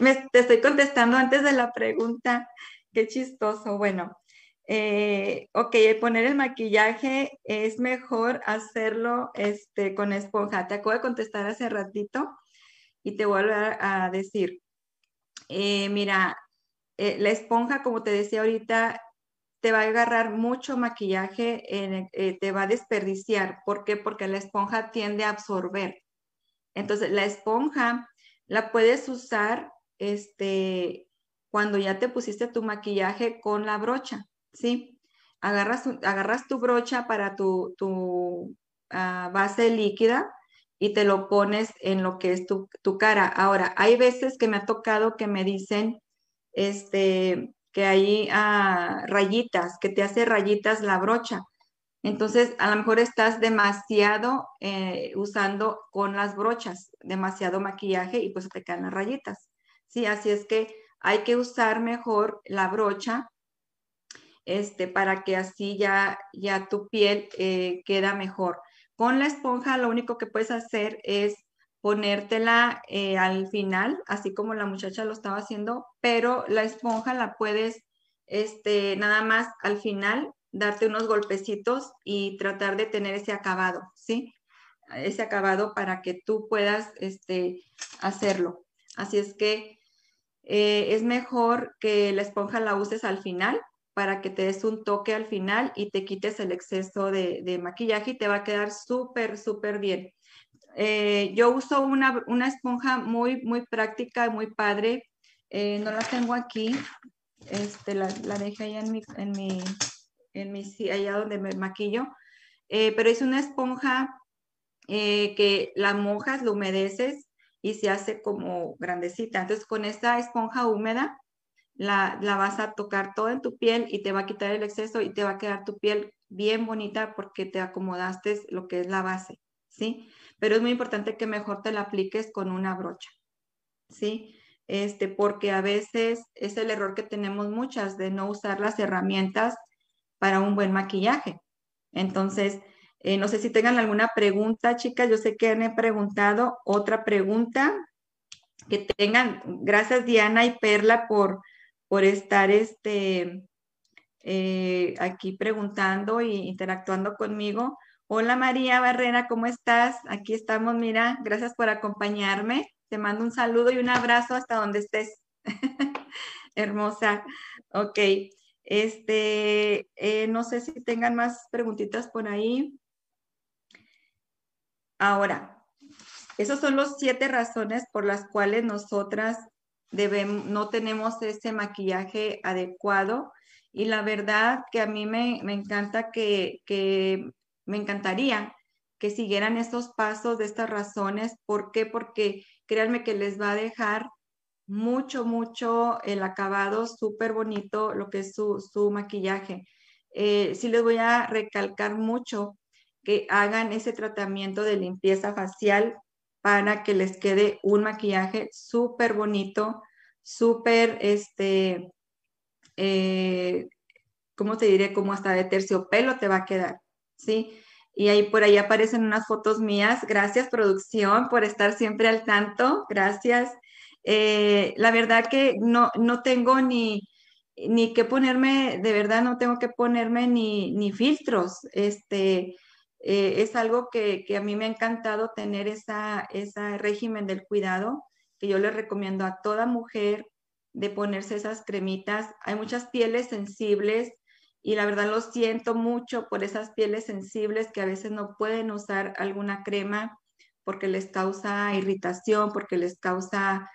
Me, te estoy contestando antes de la pregunta. Qué chistoso. Bueno, eh, ok, poner el maquillaje es mejor hacerlo este, con esponja. Te acabo de contestar hace ratito y te vuelvo a, decir. Eh, mira, eh, la esponja, como te decía ahorita, te va a agarrar mucho maquillaje, eh, te va a desperdiciar. ¿Por qué? Porque la esponja tiende a absorber. Entonces, la esponja la puedes usar este, cuando ya te pusiste tu maquillaje con la brocha, ¿sí? Agarras, agarras tu brocha para tu, tu ah, base líquida y te lo pones en lo que es tu, tu cara. Ahora, hay veces que me ha tocado que me dicen, este, que hay ah, rayitas, que te hace rayitas la brocha. Entonces, a lo mejor estás demasiado eh, usando con las brochas, demasiado maquillaje y pues te caen las rayitas. Sí, así es que hay que usar mejor la brocha este, para que así ya, ya tu piel eh, queda mejor. Con la esponja lo único que puedes hacer es ponértela eh, al final, así como la muchacha lo estaba haciendo, pero la esponja la puedes, este, nada más al final, darte unos golpecitos y tratar de tener ese acabado, ¿sí? Ese acabado para que tú puedas, este, hacerlo. Así es que eh, es mejor que la esponja la uses al final para que te des un toque al final y te quites el exceso de, maquillaje y te va a quedar súper, súper bien. Eh, yo uso una, esponja muy, muy práctica, muy padre. Eh, no la tengo aquí. Este, la, dejé allá en mi, en mi, en mi, allá donde me maquillo. pero es una esponja que la mojas, lo humedeces y se hace como grandecita. Entonces con esta esponja húmeda la, la, vas a tocar todo en tu piel y te va a quitar el exceso y te va a quedar tu piel bien bonita porque te acomodaste lo que es la base, ¿sí? Pero es muy importante que mejor te la apliques con una brocha, ¿sí? Este, porque a veces es el error que tenemos muchas de no usar las herramientas para un buen maquillaje. Entonces, eh, no sé si tengan alguna pregunta, chicas. Yo sé que han preguntado otra pregunta que tengan. Gracias, Diana y Perla, por, por estar este, eh, aquí preguntando e interactuando conmigo. Hola María Barrera, ¿cómo estás? Aquí estamos, mira, gracias por acompañarme. Te mando un saludo y un abrazo hasta donde estés. Hermosa. Ok. Este, eh, no sé si tengan más preguntitas por ahí. Ahora, esas son las siete razones por las cuales nosotras no tenemos ese maquillaje adecuado. Y la verdad que a mí me, encanta que, que, me encantaría que siguieran estos pasos de estas razones. ¿Por qué? Porque créanme que les va a dejar mucho, mucho el acabado súper bonito, lo que es su, su maquillaje. Eh, sí les voy a recalcar mucho que hagan ese tratamiento de limpieza facial para que les quede un maquillaje súper bonito, súper, este, eh, ¿cómo te diré? Como hasta de terciopelo te va a quedar, ¿sí? Y ahí por ahí aparecen unas fotos mías. Gracias, producción, por estar siempre al tanto. Gracias. Eh, la verdad que no, no tengo ni, ni que ponerme, de verdad no tengo que ponerme ni, ni filtros. Este, eh, es algo que, a mí me ha encantado tener esa, ese régimen del cuidado, que yo le recomiendo a toda mujer de ponerse esas cremitas. Hay muchas pieles sensibles y la verdad lo siento mucho por esas pieles sensibles que a veces no pueden usar alguna crema porque les causa irritación, porque les causa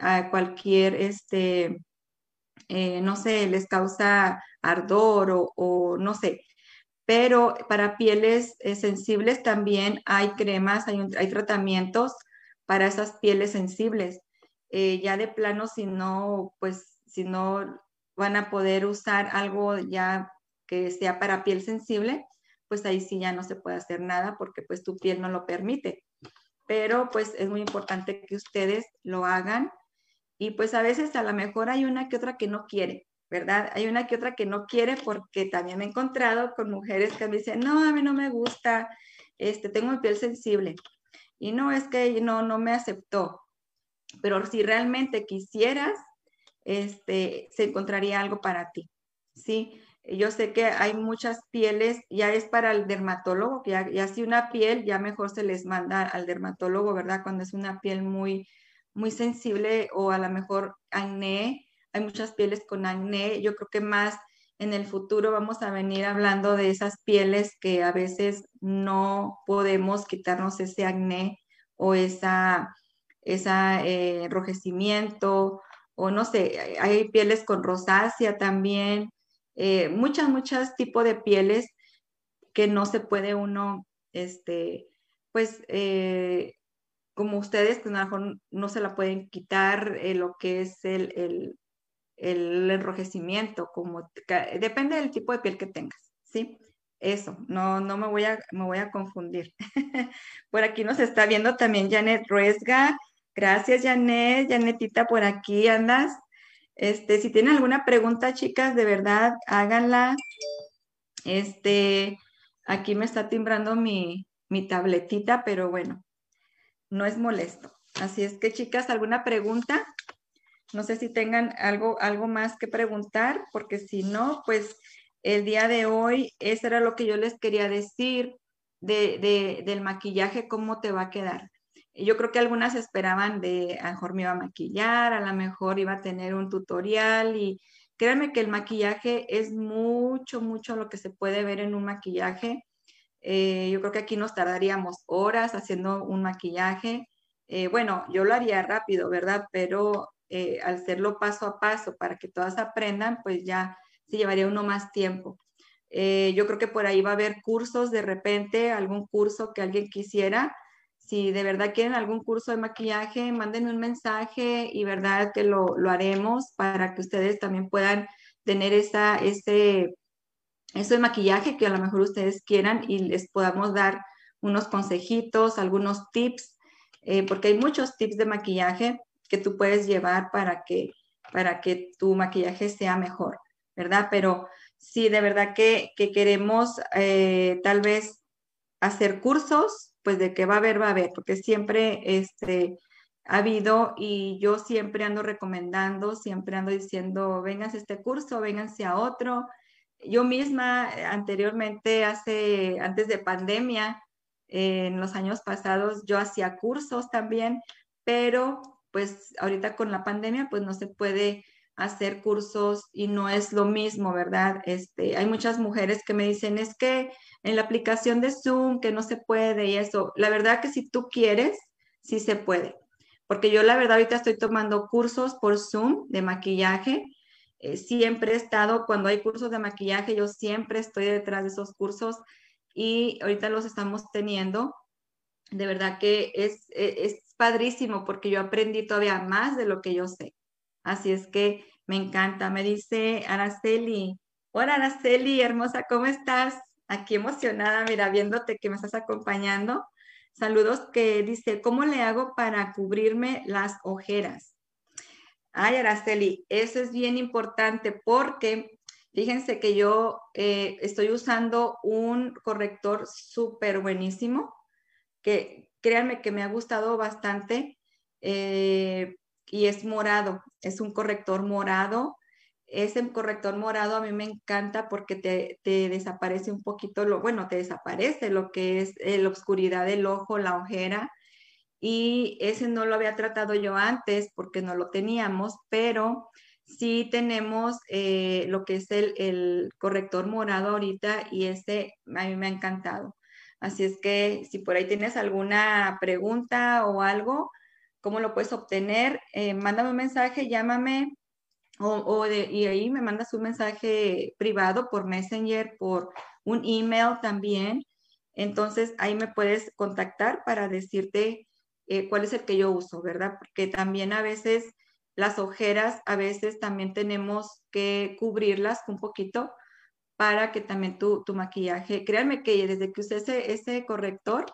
ah, cualquier, este, eh, no sé, les causa ardor o, o no sé pero para pieles eh, sensibles también hay cremas, hay, hay, tratamientos para esas pieles sensibles. Eh, ya de plano, si no, pues, si no van a poder usar algo ya que sea para piel sensible, pues ahí sí ya no se puede hacer nada porque pues tu piel no lo permite. Pero pues es muy importante que ustedes lo hagan y pues a veces a lo mejor hay una que otra que no quiere, ¿verdad? Hay una que otra que no quiere porque también me he encontrado con mujeres que me dicen, no, a mí no me gusta, este, tengo mi piel sensible. Y no es que no, no me aceptó, pero si realmente quisieras, este, se encontraría algo para ti, ¿sí? Yo sé que hay muchas pieles, ya es para el dermatólogo, ya, ya si una piel, ya mejor se les manda al dermatólogo, ¿verdad? Cuando es una piel muy, muy sensible o a lo mejor acné, hay muchas pieles con acné. Yo creo que más en el futuro vamos a venir hablando de esas pieles que a veces no podemos quitarnos ese acné o esa, esa eh, enrojecimiento o no sé, hay pieles con rosácea también, eh, muchas, muchas tipos de pieles que no se puede uno, este, pues, eh, como ustedes, que a lo mejor no se la pueden quitar lo que es el, el enrojecimiento, como depende del tipo de piel que tengas, ¿sí? Eso, no, no me voy a, me voy a confundir. por aquí nos está viendo también Janet Ruesga. Gracias, Janet. Janetita, por aquí andas. Este, si tienen alguna pregunta, chicas, de verdad, háganla. Este, aquí me está timbrando mi, mi tabletita, pero bueno, no es molesto. Así es que, chicas, ¿alguna pregunta? No sé si tengan algo, algo más que preguntar, porque si no, pues el día de hoy, eso era lo que yo les quería decir de, del maquillaje, cómo te va a quedar. Yo creo que algunas esperaban de, a lo mejor me iba a maquillar, a lo mejor iba a tener un tutorial y créanme que el maquillaje es mucho, mucho lo que se puede ver en un maquillaje. Eh, yo creo que aquí nos tardaríamos horas haciendo un maquillaje. Eh, bueno, yo lo haría rápido, ¿verdad? Pero eh, al hacerlo paso a paso para que todas aprendan, pues ya se llevaría uno más tiempo. Eh, yo creo que por ahí va a haber cursos de repente, algún curso que alguien quisiera. Si de verdad quieren algún curso de maquillaje, mándenme un mensaje y verdad que lo, lo haremos para que ustedes también puedan tener esa, ese, eso maquillaje que a lo mejor ustedes quieran y les podamos dar unos consejitos, algunos tips, eh, porque hay muchos tips de maquillaje que tú puedes llevar para que, para que tu maquillaje sea mejor, ¿verdad? Pero si de verdad que, queremos eh, tal vez hacer cursos, pues de que va a haber, va a haber, porque siempre este, ha habido y yo siempre ando recomendando, siempre ando diciendo, vengas a este curso, vénganse a otro. Yo misma eh, anteriormente, hace, antes de pandemia, en los años pasados, yo hacía cursos también, pero pues ahorita con la pandemia, pues no se puede hacer cursos y no es lo mismo, ¿verdad? Este, hay muchas mujeres que me dicen, es que en la aplicación de Zoom, que no se puede y eso. La verdad que si tú quieres, sí se puede. Porque yo la verdad ahorita estoy tomando cursos por Zoom de maquillaje. Eh, siempre he estado, cuando hay cursos de maquillaje, yo siempre estoy detrás de esos cursos y ahorita los estamos teniendo. De verdad que es, e, es, padrísimo porque yo aprendí todavía más de lo que yo sé. Así es que me encanta. Me dice Araceli, hola Araceli, hermosa, ¿cómo estás? Aquí emocionada, mira, viéndote que me estás acompañando. Saludos que dice, ¿cómo le hago para cubrirme las ojeras? Ay, Araceli, eso es bien importante porque Fíjense que yo eh, estoy usando un corrector súper buenísimo, que créanme que me ha gustado bastante eh, y es morado, es un corrector morado. Ese corrector morado a mí me encanta porque te, desaparece un poquito lo, bueno, te desaparece lo que es eh, la oscuridad del ojo, la ojera. Y ese no lo había tratado yo antes porque no lo teníamos, pero sí tenemos eh, lo que es el, corrector morado ahorita y ese a mí me ha encantado. Así es que si por ahí tienes alguna pregunta o algo, ¿cómo lo puedes obtener? Eh, mándame un mensaje, llámame o, y ahí me mandas un mensaje privado por Messenger, por un email también. Entonces ahí me puedes contactar para decirte eh, cuál es el que yo uso, ¿verdad? Porque también a veces las ojeras a veces también tenemos que cubrirlas un poquito para que también tu, maquillaje, créanme que desde que usé ese, ese corrector,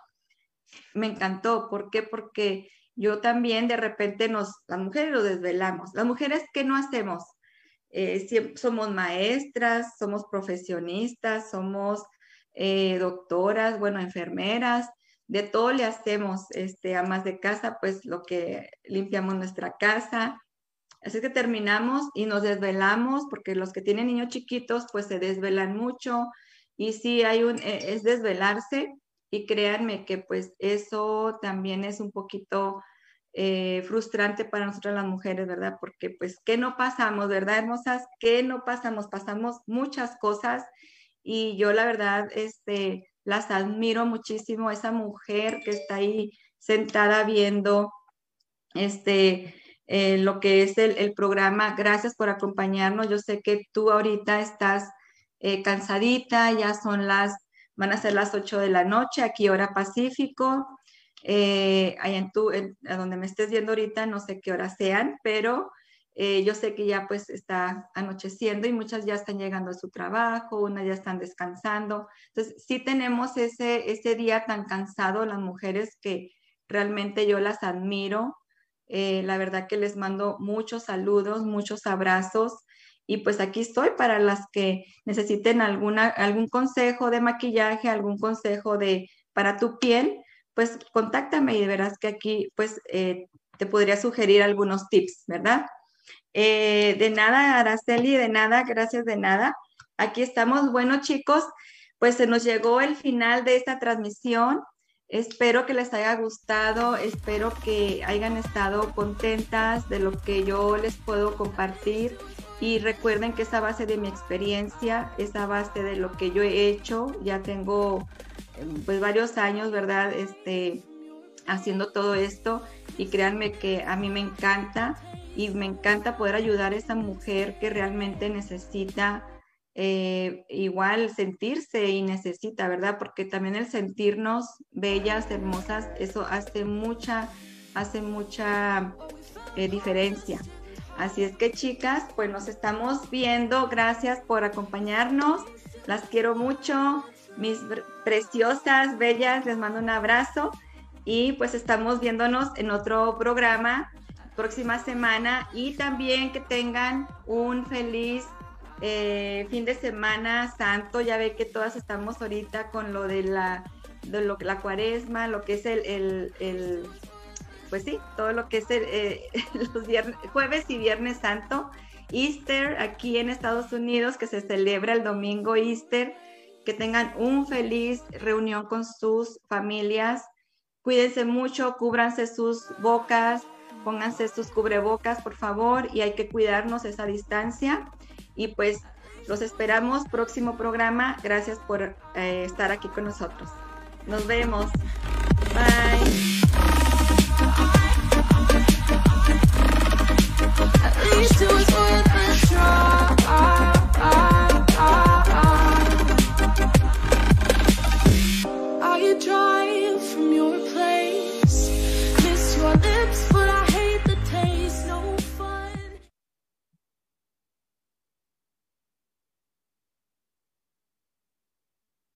me encantó. ¿Por qué? Porque yo también de repente nos, las mujeres lo desvelamos. Las mujeres, ¿qué no hacemos? Eh, somos maestras, somos profesionistas, somos eh, doctoras, bueno, enfermeras, de todo le hacemos, este, amas de casa, pues lo que limpiamos nuestra casa, Así que terminamos y nos desvelamos porque los que tienen niños chiquitos pues se desvelan mucho y sí hay un, e, es desvelarse y créanme que pues eso también es un poquito eh, frustrante para nosotras las mujeres, ¿verdad? Porque pues, ¿qué no pasamos, verdad, hermosas? ¿Qué no pasamos? Pasamos muchas cosas y yo la verdad, este, las admiro muchísimo, esa mujer que está ahí sentada viendo, este, eh, lo que es el, programa. Gracias por acompañarnos. Yo sé que tú ahorita estás eh, cansadita, ya son las, van a ser las 8 de la noche, aquí hora Pacífico. Eh, en tu, a donde me estés viendo ahorita, no sé qué horas sean, pero yo sé que ya pues está anocheciendo y muchas ya están llegando a su trabajo, unas ya están descansando. Entonces, sí tenemos ese, ese día tan cansado las mujeres que realmente yo las admiro eh, la verdad que les mando muchos saludos, muchos abrazos y pues aquí estoy para las que necesiten alguna, algún consejo de maquillaje, algún consejo de para tu piel, pues contáctame y verás que aquí pues eh, te podría sugerir algunos tips, ¿verdad? Eh, de nada, Araceli, de nada, gracias de nada. Aquí estamos. Bueno, chicos, pues se nos llegó el final de esta transmisión. Espero que les haya gustado, espero que hayan estado contentas de lo que yo les puedo compartir y recuerden que esa base de mi experiencia, esa base de lo que yo he hecho, ya tengo pues varios años, ¿verdad? Este, haciendo todo esto y créanme que a mí me encanta y me encanta poder ayudar a esa mujer que realmente necesita eh, igual sentirse y necesita, ¿verdad? Porque también el sentirnos bellas, hermosas, eso hace mucha, hace mucha eh, diferencia. Así es que chicas, pues nos estamos viendo. Gracias por acompañarnos. Las quiero mucho. Mis preciosas, bellas, les mando un abrazo. Y pues estamos viéndonos en otro programa próxima semana. Y también que tengan un feliz eh, fin de semana santo. Ya ve que todas estamos ahorita con lo de la, de lo, la cuaresma, lo que es el pues sí, todo lo que es eh, los jueves y viernes santo. Easter aquí en Estados Unidos, que se celebra el domingo Easter. Que tengan un feliz reunión con sus familias. Cuídense mucho, cúbranse sus bocas, pónganse sus cubrebocas, por favor, y hay que cuidarnos esa distancia. Y pues los esperamos próximo programa. Gracias por eh, estar aquí con nosotros. Nos vemos. Bye.